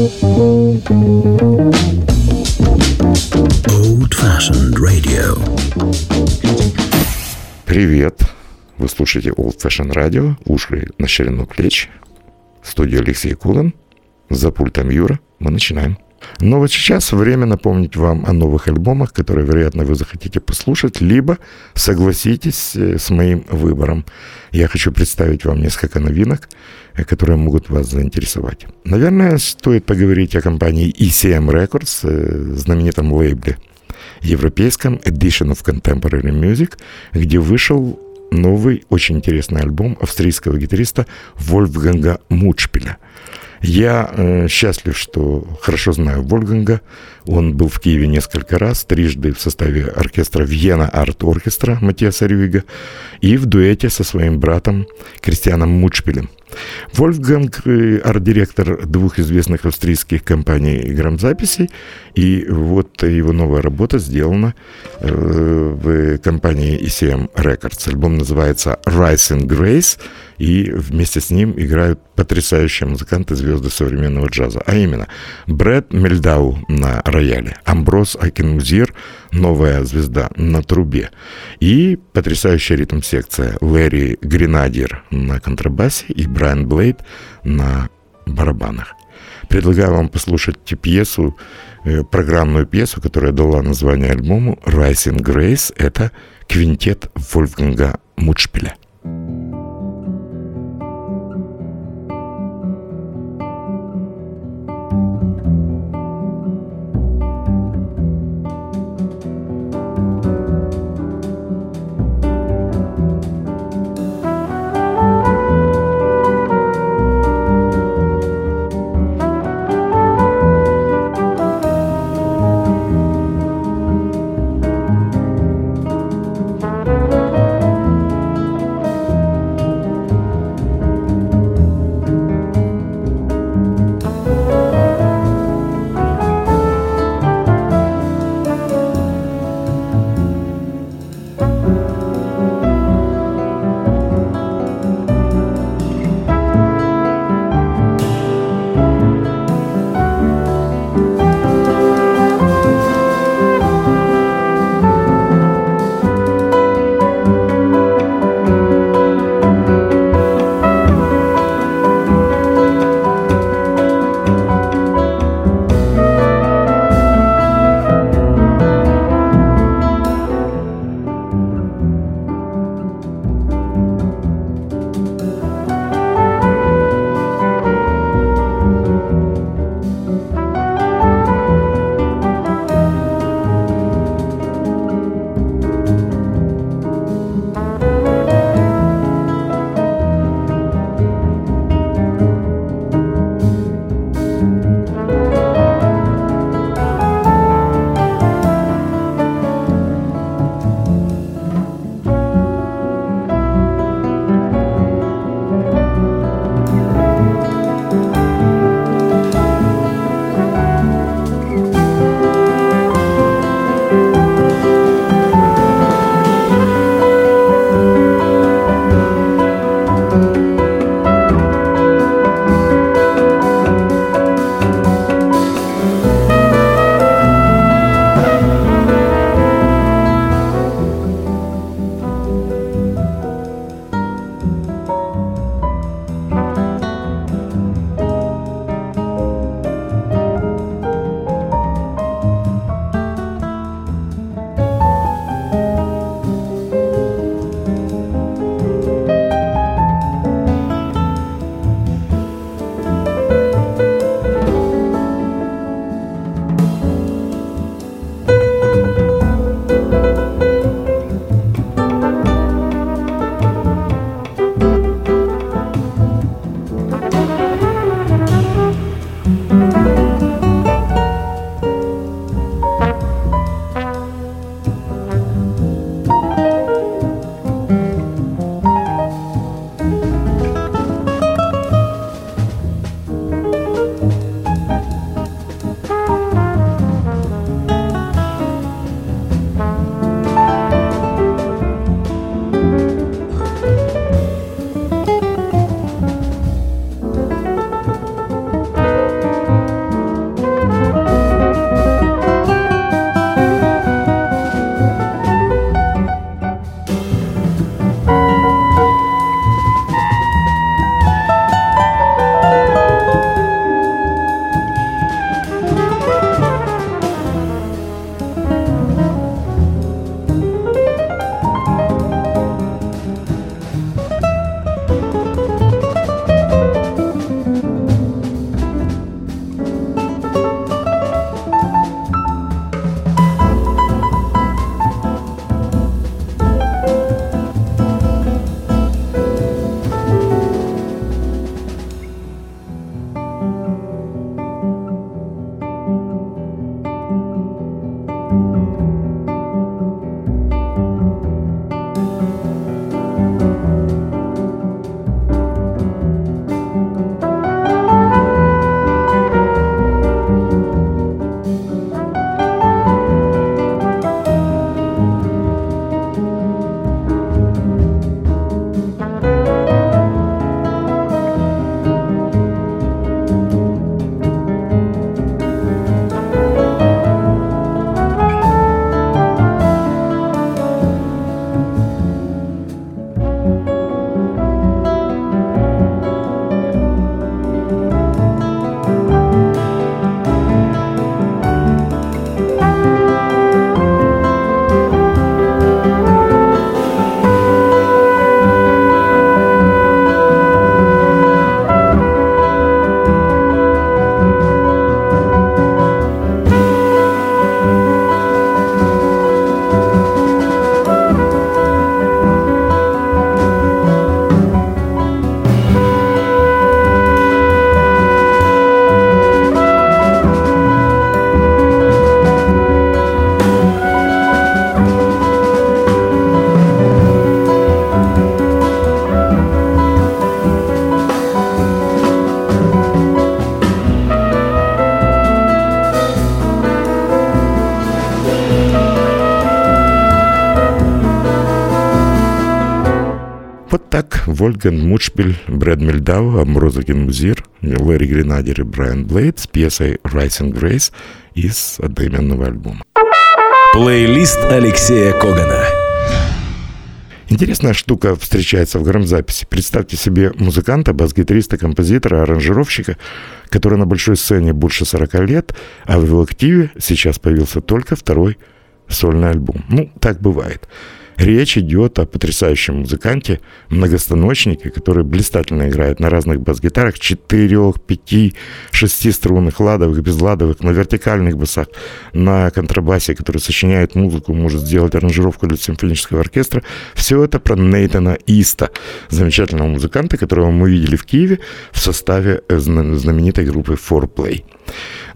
Old Fashioned Radio. Привет! Вы слушаете Old Fashion Radio, уши на ширину плеч. Студия Алексей Кулан. За пультом Юра. Мы начинаем. Но вот сейчас время напомнить вам о новых альбомах, которые, вероятно, вы захотите послушать, либо согласитесь э, с моим выбором. Я хочу представить вам несколько новинок, э, которые могут вас заинтересовать. Наверное, стоит поговорить о компании ECM Records, э, знаменитом лейбле европейском Edition of Contemporary Music, где вышел новый, очень интересный альбом австрийского гитариста Вольфганга Мучпеля – я э, счастлив, что хорошо знаю Вольганга. Он был в Киеве несколько раз, трижды в составе оркестра Вьена Арт Оркестра Матиаса Рюига и в дуэте со своим братом Кристианом Мучпелем. Вольфганг э, – арт-директор двух известных австрийских компаний грамзаписей, и вот его новая работа сделана э, в компании ECM Records. Альбом называется «Rising Grace», и вместе с ним играют потрясающие музыканты, звезды современного джаза, а именно Брэд Мельдау на рояле, Амброс Акинмузир, новая звезда на трубе, и потрясающая ритм-секция Лэри Гренадир на контрабасе и Брайан Блейд на барабанах. Предлагаю вам послушать пьесу, э, программную пьесу, которая дала название альбому «Rising Grace». Это квинтет Вольфганга Мутшпиля. Вольфганг Мучбель, Брэд Мельдау, Амброза Музир, Лэри Гренадер и Брайан Блейд с пьесой «Rising Grace» из одноименного альбома. Плейлист Алексея Когана. Интересная штука встречается в грамзаписи. Представьте себе музыканта, бас-гитариста, композитора, аранжировщика, который на большой сцене больше 40 лет, а в его активе сейчас появился только второй сольный альбом. Ну, так бывает. Речь идет о потрясающем музыканте, многостаночнике, который блистательно играет на разных бас-гитарах, четырех, пяти, шести струнных, ладовых, безладовых, на вертикальных басах, на контрабасе, который сочиняет музыку, может сделать аранжировку для симфонического оркестра. Все это про Нейтана Иста, замечательного музыканта, которого мы видели в Киеве в составе э, знаменитой группы Fourplay.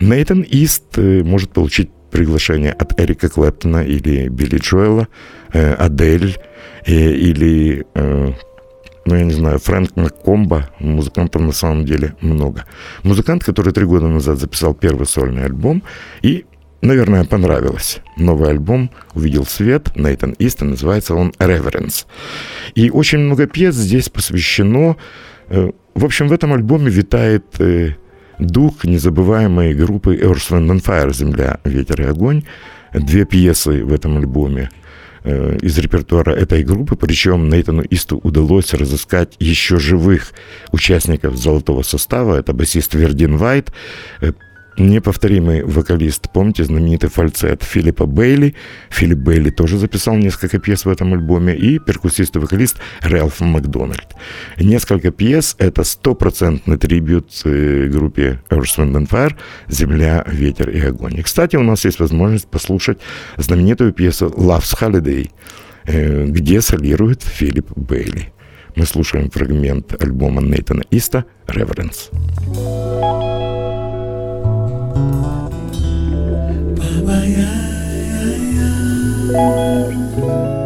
Нейтан Ист э, может получить приглашение от Эрика Клэптона или Билли Джоэла, э, Адель э, или, э, ну, я не знаю, Фрэнк Маккомба. Музыкантов на самом деле много. Музыкант, который три года назад записал первый сольный альбом и наверное, понравилось. Новый альбом увидел свет, Нейтан Истон, называется он «Reverence». И очень много пьес здесь посвящено... В общем, в этом альбоме витает дух незабываемой группы Earth, Wind and Fire «Земля, ветер и огонь». Две пьесы в этом альбоме э, из репертуара этой группы, причем Нейтану Исту удалось разыскать еще живых участников золотого состава. Это басист Вердин Вайт, э, неповторимый вокалист. Помните знаменитый фальцет Филиппа Бейли? Филипп Бейли тоже записал несколько пьес в этом альбоме. И перкуссист и вокалист Рэлф Макдональд. Несколько пьес — это стопроцентный трибют э, группе Earth, Wind and Fire «Земля, ветер и огонь». И, кстати, у нас есть возможность послушать знаменитую пьесу «Love's Holiday», э, где солирует Филипп Бейли. Мы слушаем фрагмент альбома Нейтана Иста «Reverence». Baba, yeah, yeah, yeah.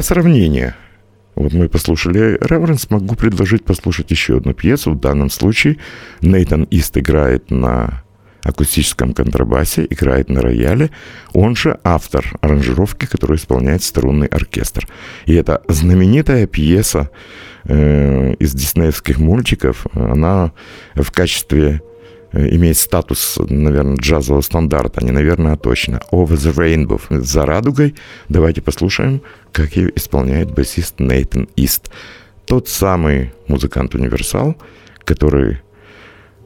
Для сравнения, вот мы послушали Реверенс, могу предложить послушать еще одну пьесу. В данном случае Нейтан Ист играет на акустическом контрабасе, играет на рояле. Он же автор аранжировки, которую исполняет струнный оркестр. И это знаменитая пьеса э, из диснеевских мультиков. Она в качестве имеет статус, наверное, джазового стандарта, не наверное, а точно. Over the Rainbow, за радугой. Давайте послушаем, как ее исполняет басист Нейтан Ист. Тот самый музыкант-универсал, который,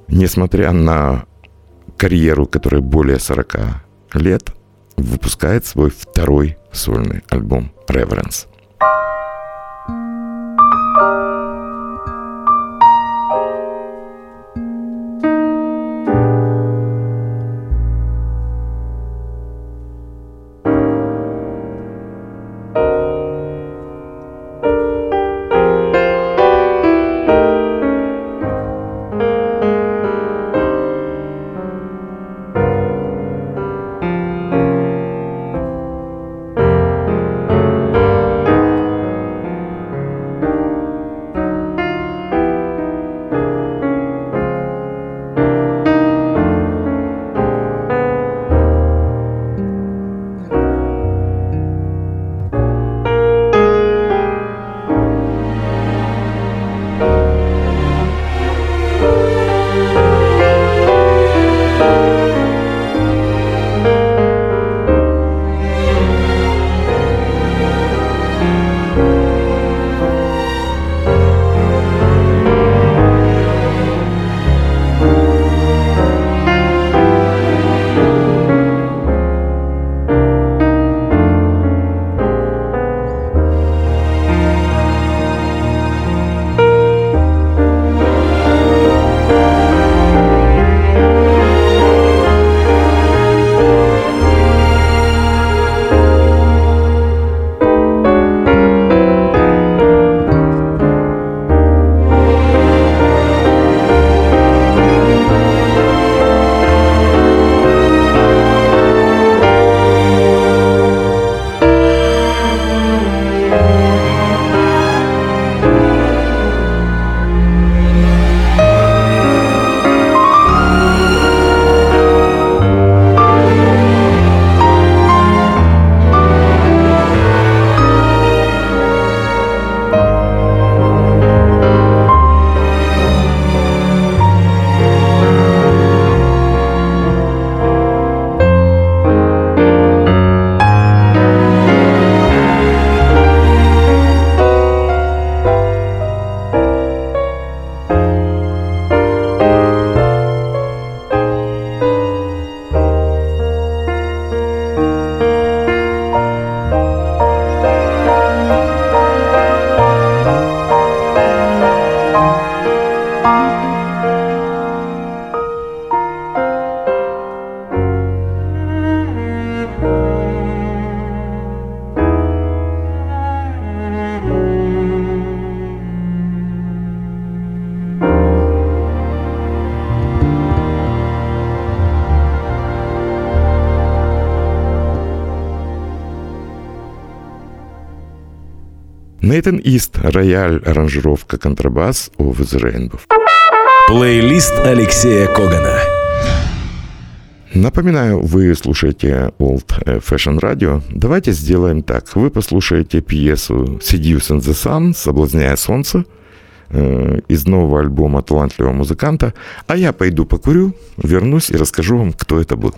несмотря на карьеру, которая более 40 лет, выпускает свой второй сольный альбом «Reverence». Нейтан Ист, рояль, аранжировка, контрабас, Over the Rainbow. Плейлист Алексея Когана. Напоминаю, вы слушаете Old Fashion Radio. Давайте сделаем так. Вы послушаете пьесу Seduce in the Sun, «Соблазняя солнце», э, из нового альбома талантливого музыканта, а я пойду покурю, вернусь и расскажу вам, кто это был.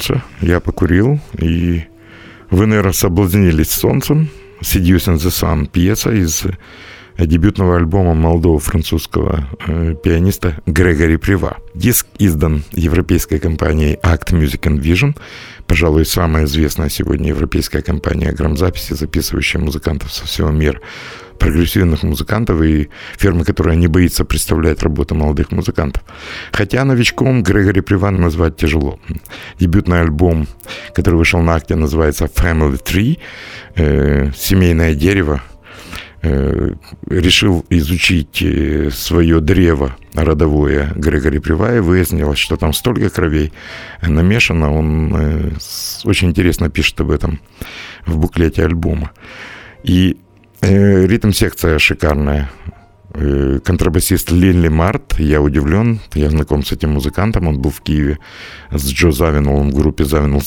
Знаете, я покурил, и вы, наверное, соблазнились солнцем. Seducing the Sun, пьеса из дебютного альбома молодого французского э, пианиста Грегори Прива. Диск издан европейской компанией Act Music and Vision, пожалуй, самая известная сегодня европейская компания грамзаписи, записывающая музыкантов со всего мира прогрессивных музыкантов и фирмы, которая не боится представлять работу молодых музыкантов. Хотя новичком Грегори Приван назвать тяжело. Дебютный альбом, который вышел на акте, называется Family Tree, э, «Семейное дерево», э, решил изучить э, свое древо родовое Грегори Прива, и выяснилось, что там столько кровей намешано. Он э, очень интересно пишет об этом в буклете альбома. И ритм-секция шикарная. Э, контрабасист Линли Март, я удивлен, я знаком с этим музыкантом, он был в Киеве с Джо Завинулом в группе Завинул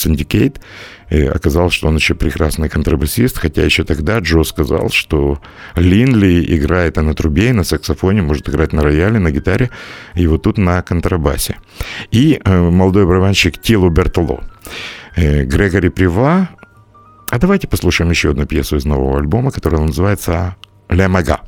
и оказалось, что он еще прекрасный контрабасист, хотя еще тогда Джо сказал, что Линли играет на трубе, на саксофоне, может играть на рояле, на гитаре, и вот тут на контрабасе. И э, молодой барабанщик Тилу Бертоло. Грегори Прива, а давайте послушаем еще одну пьесу из нового альбома, которая называется «Ля Мага».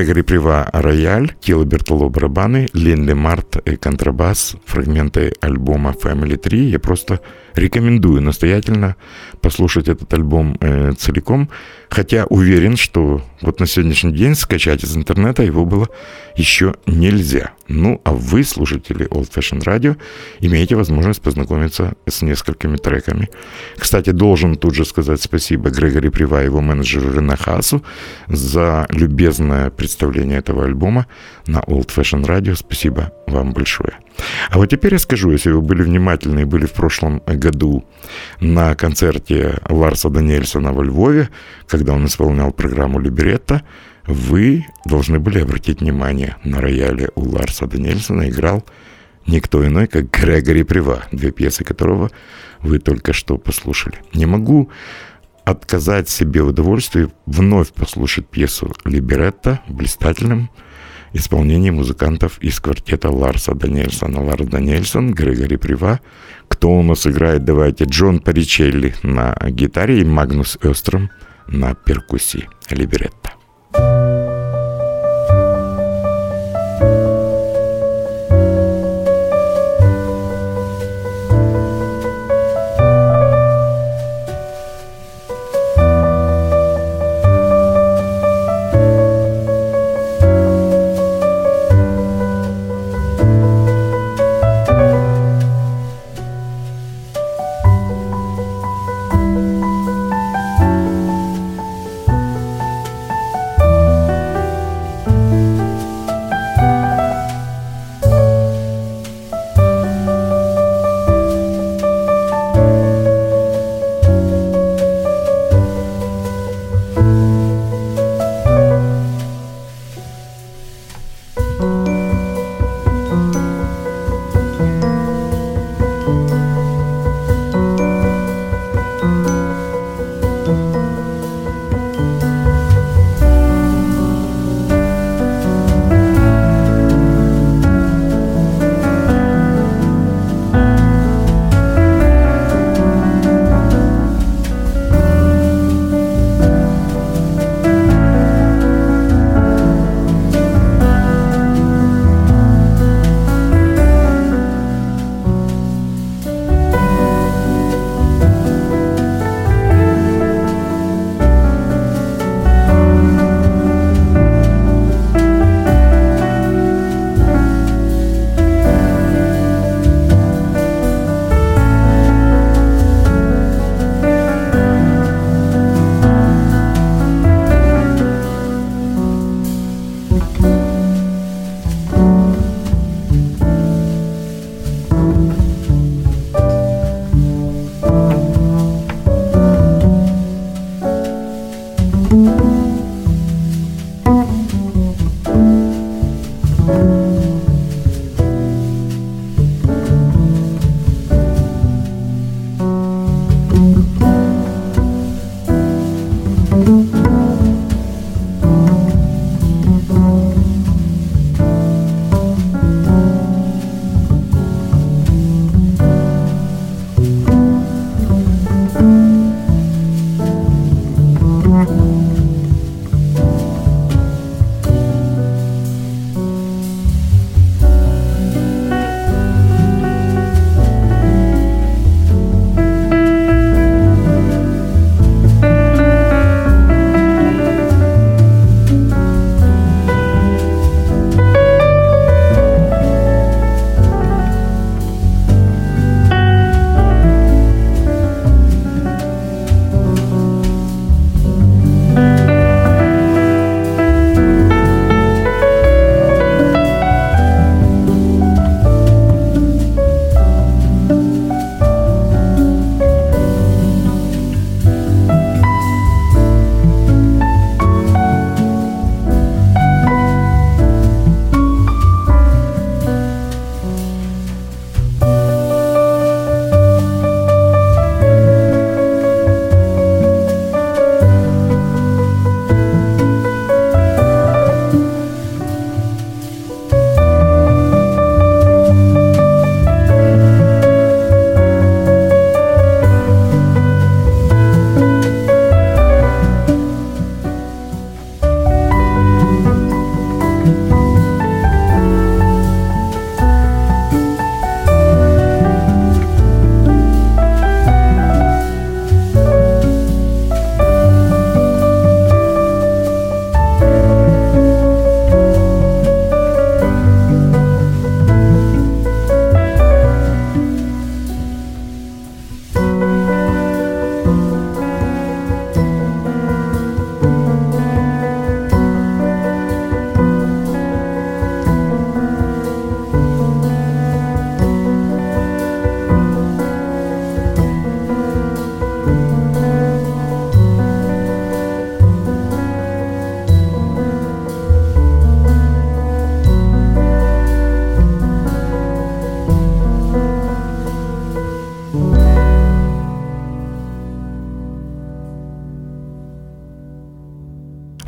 Грегори Прива – рояль, Тило Бертоло – барабаны, Линли Март – контрабас, фрагменты альбома Family 3. Я просто рекомендую настоятельно послушать этот альбом э, целиком, хотя уверен, что вот на сегодняшний день скачать из интернета его было еще нельзя. Ну, а вы, слушатели Old Fashion Radio, имеете возможность познакомиться с несколькими треками. Кстати, должен тут же сказать спасибо Грегори Прива и его менеджеру Рене Хасу за любезное представление этого альбома на Old Fashion Radio. Спасибо вам большое. А вот теперь я скажу, если вы были внимательны и были в прошлом году на концерте Ларса Даниэльсона во Львове, когда он исполнял программу «Либеретто», вы должны были обратить внимание на рояле у Ларса Даниэльсона играл никто иной, как Грегори Прива, две пьесы которого вы только что послушали. Не могу отказать себе в удовольствии вновь послушать пьесу «Либеретто» в исполнении музыкантов из квартета Ларса Даниэльсона. Ларс Даниэльсон, Грегори Прива. Кто у нас играет? Давайте. Джон Паричелли на гитаре и Магнус Öström на перкуссии. Либеретто.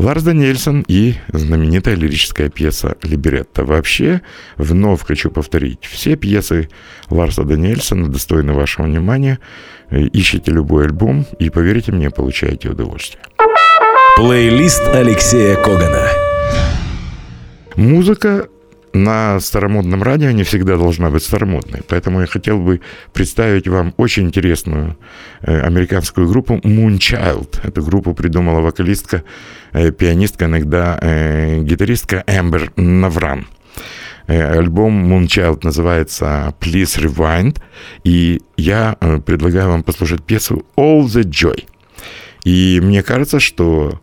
Ларс Даниэльсон и знаменитая лирическая пьеса «Либретто». Вообще, вновь хочу повторить, все пьесы Ларса Даниэльсона достойны вашего внимания. Ищите любой альбом и, поверьте мне, получаете удовольствие. Плейлист Алексея Когана. Музыка на старомодном радио не всегда должна быть старомодной. Поэтому я хотел бы представить вам очень интересную э, американскую группу Moonchild. Эту группу придумала вокалистка, э, пианистка, иногда э, гитаристка Эмбер Навран. Альбом Moonchild называется Please Rewind, и я предлагаю вам послушать пьесу All the Joy. И мне кажется, что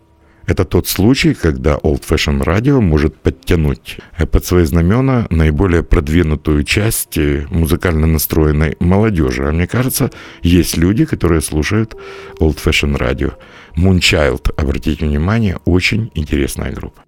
это тот случай, когда Old Fashion Radio может подтянуть э, под свои знамена наиболее продвинутую часть э, музыкально настроенной молодежи. А мне кажется, есть люди, которые слушают Old Fashion Radio. Moonchild, обратите внимание, очень интересная группа.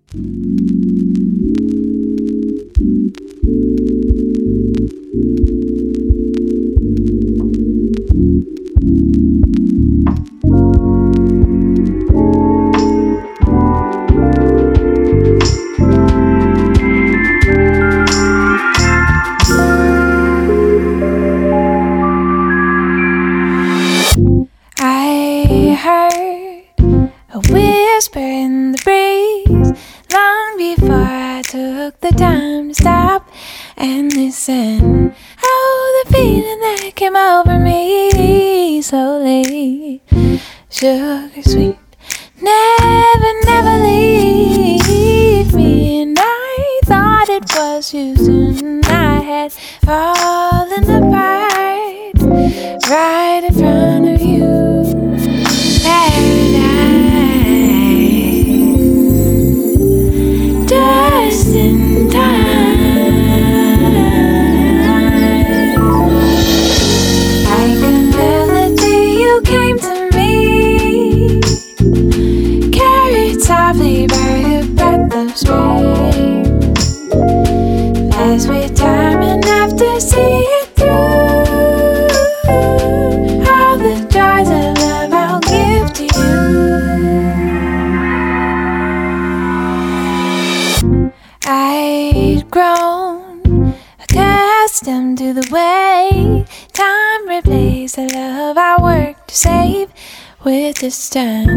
whisper in the breeze. Long before I took the time to stop and listen. Oh, the feeling that came over me slowly, sugar sweet. Never, never leave me. And I thought it was you, soon I had fallen apart. Right understand.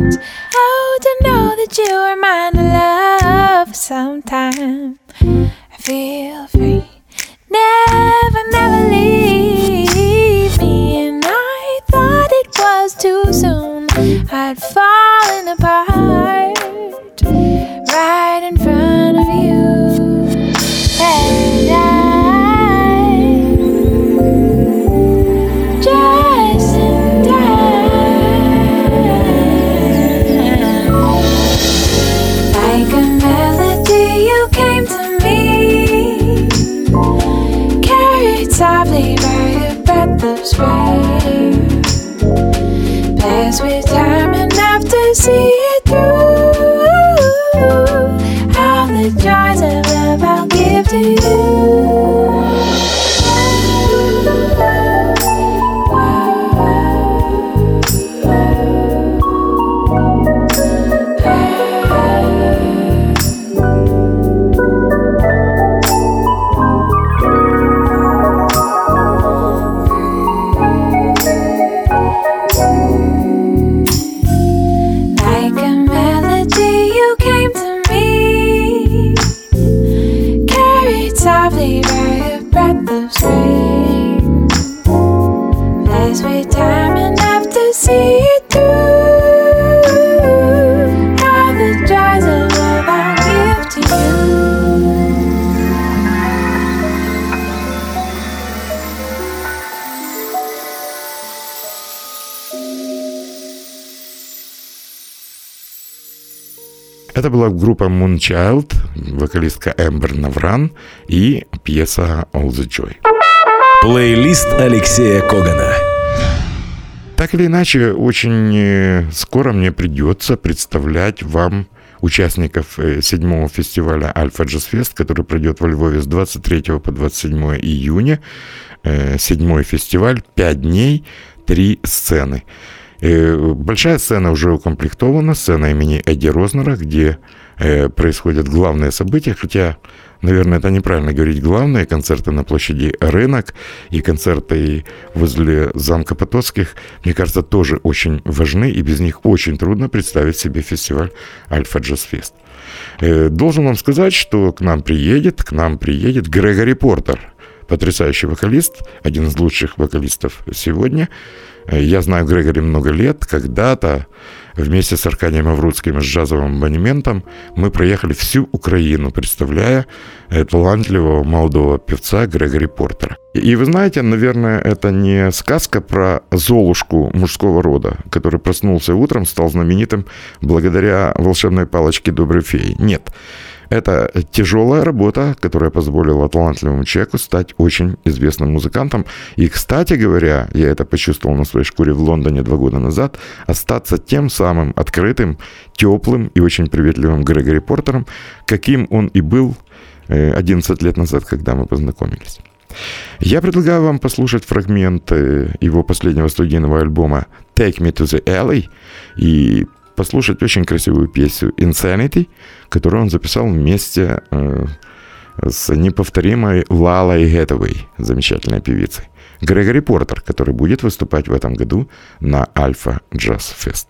Группа Moonchild, вокалистка Эмбер Навран и пьеса All the Joy. Плейлист Алексея Когана. Так или иначе, очень э, скоро мне придется представлять вам участников э, седьмого фестиваля Альфа Джаз Фест, который пройдет во Львове с 23 по 27 июня. Э, седьмой фестиваль, пять дней, три сцены. Э, большая сцена уже укомплектована, сцена имени Эдди Рознера, где э, происходят главные события, хотя, наверное, это неправильно говорить главные, концерты на площади Рынок и концерты возле замка Потоцких, мне кажется, тоже очень важны, и без них очень трудно представить себе фестиваль Альфа Джаз Фест. Э, должен вам сказать, что к нам приедет, к нам приедет Грегори Портер, потрясающий вокалист, один из лучших вокалистов сегодня. Я знаю Грегори много лет. Когда-то вместе с Аркадием Аврудским с джазовым абонементом мы проехали всю Украину, представляя э, талантливого молодого певца Грегори Портера. И вы знаете, наверное, это не сказка про Золушку мужского рода, который проснулся утром, стал знаменитым благодаря волшебной палочке доброй феи. Нет. Это тяжелая работа, которая позволила талантливому человеку стать очень известным музыкантом. И, кстати говоря, я это почувствовал на своей шкуре в Лондоне два года назад, остаться тем самым открытым, теплым и очень приветливым Грегори Портером, каким он и был 11 э, лет назад, когда мы познакомились. Я предлагаю вам послушать фрагмент его последнего студийного альбома «Take Me to the Alley» и послушать очень красивую песню «Insanity», которую он записал вместе э, с неповторимой Лалой Гэтовой, замечательной певицей. Грегори Портер, который будет выступать в этом году на Альфа Джаз Фест.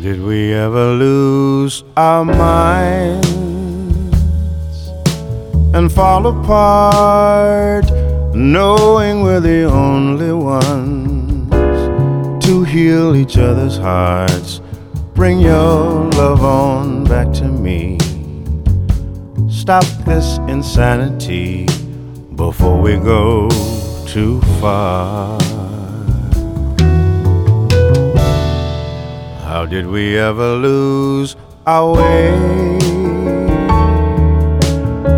Did we ever lose our minds and fall apart, knowing we're the only ones to heal each other's hearts? Bring your love on back to me. Stop this insanity before we go too far. How did we ever lose our way?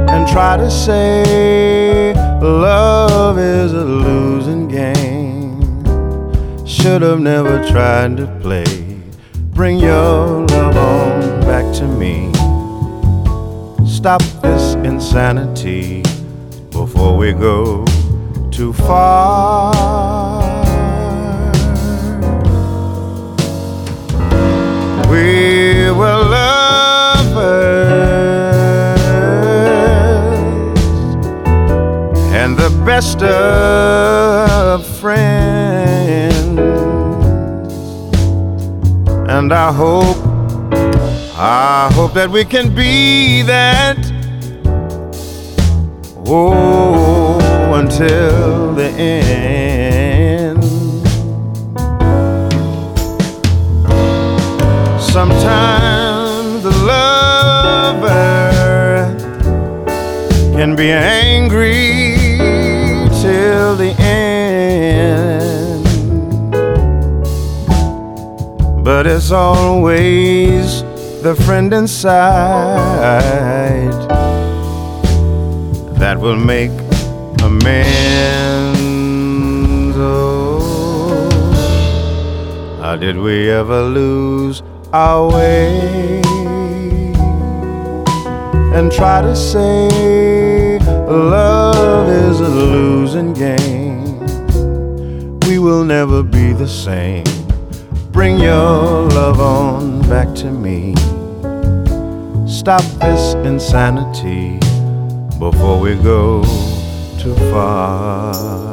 And try to say love is a losing game. Should have never tried to play. Bring your love on back to me. Stop this insanity before we go too far. We were lovers and the best of friends. And I hope, I hope that we can be that. Oh, until the end. Sometimes the lover can be angry till the end, but it's always the friend inside that will make amends. Oh, how did we ever lose? Our way and try to say love is a losing game. We will never be the same. Bring your love on back to me. Stop this insanity before we go too far.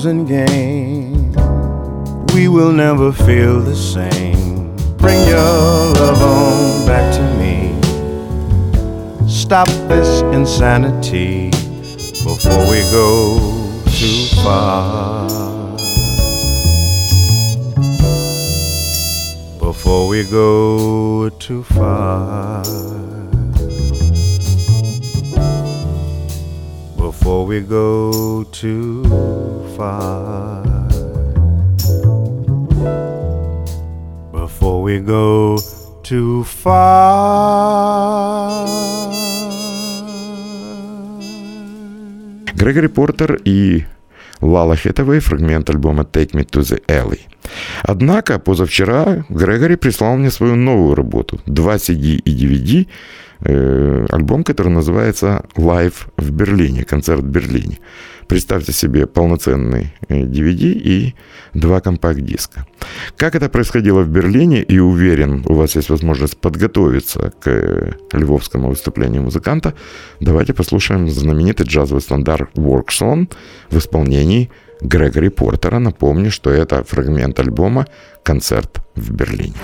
losing game? We will never feel the same. Bring your love on back to me. Stop this insanity before we go too far. Before we go too far. Before we go too far. Before we go too far. Грегори Портер и Лала Хетавей, фрагмент альбома «Take Me to the Alley». Однако позавчера Грегори прислал мне свою новую работу, два CD и DVD, э, альбом, который называется «Live в Берлине», концерт в Берлине. Представьте себе полноценный э, DVD и два компакт-диска. Как это происходило в Берлине, и уверен, у вас есть возможность подготовиться к э, львовскому выступлению музыканта, давайте послушаем знаменитый джазовый стандарт «Work Song» в исполнении Грегори Портера. Напомню, что это фрагмент альбома «Концерт в Берлине».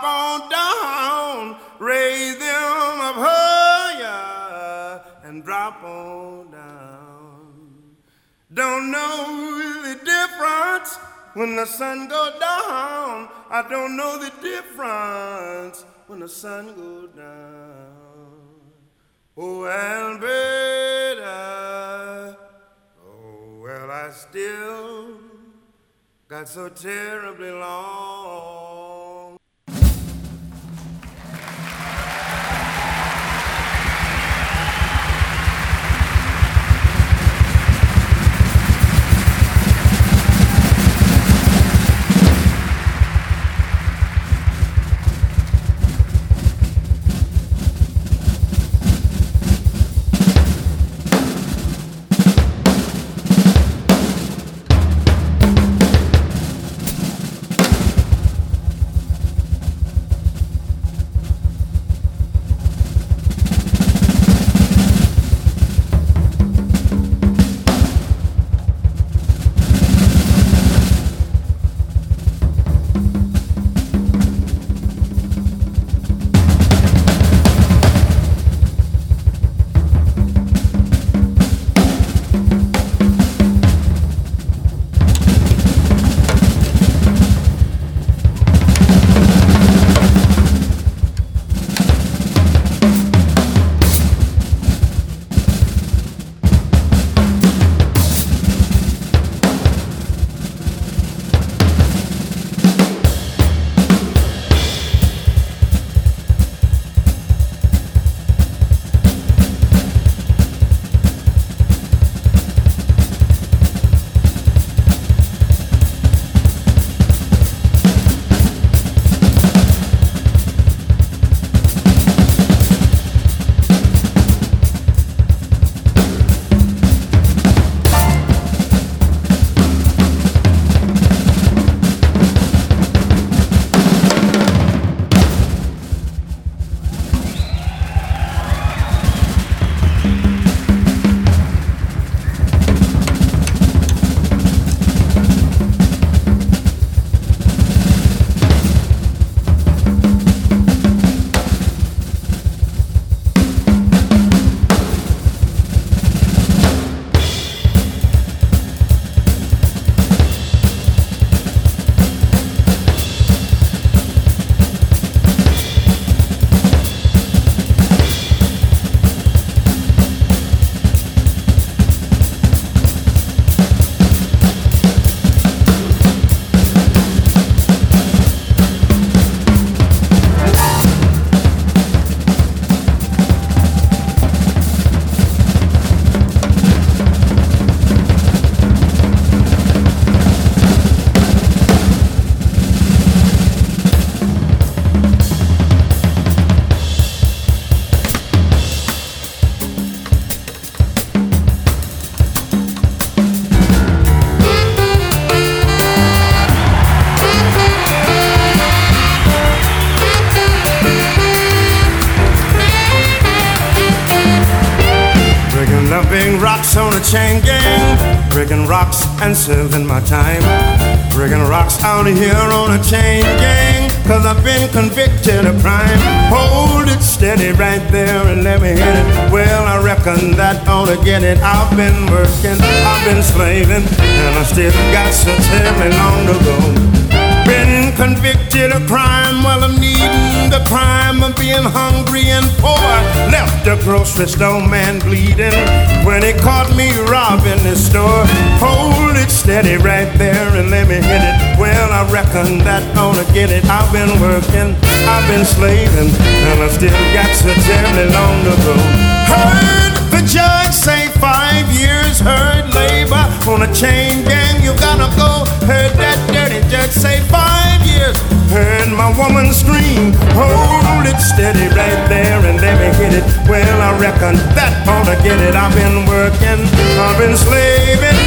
Drop on down. Raise them up higher and drop on down. Don't know the difference when the sun go down. I don't know the difference when the sun go down. Oh, Alberta. Oh, well, I still got so terribly long. Rocks serving my time. Breaking rocks out here on a chain gang, cause I've been convicted of crime. Hold it steady right there and let me hit it. Well, I reckon that ought to get it. I've been working, I've been slaving, and I still got so terribly long to go. Been convicted of crime while I'm needing the crime of being hungry and poor. Left the grocery store man bleeding when he caught me robbing the store. Hold it steady right there and let me hit it. Well, I reckon that to get it. I've been working, I've been slaving, and I still got so terribly long to go. Heard the judge say five years, heard labor on a chain gang, you gotta go. Heard that dirty judge say five Heard my woman scream, hold it steady right there and let me hit it. Well, I reckon that ought to get it. I've been working, I've been slaving,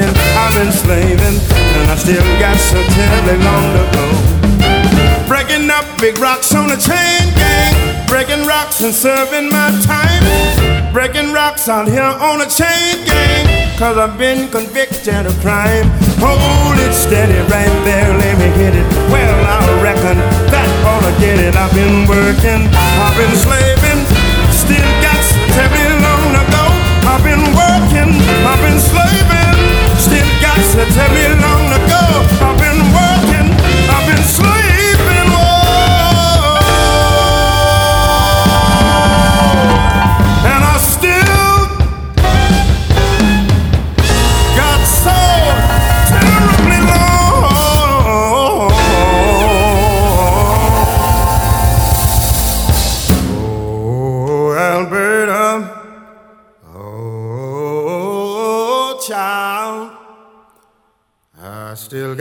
working, I've been slaving, and I still got so terribly long to go. Breaking up big rocks on a chain gang. Breaking rocks and serving my time. Breaking rocks out here on a chain gang. Cause I've been convicted of crime. Hold it steady right there, let me hit it. Well, I reckon that ought to get it. I've been working, I've been slaving. Still got so terribly long to go. I've been working, I've been slaving. So tell me long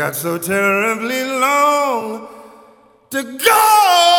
got so terribly long to go.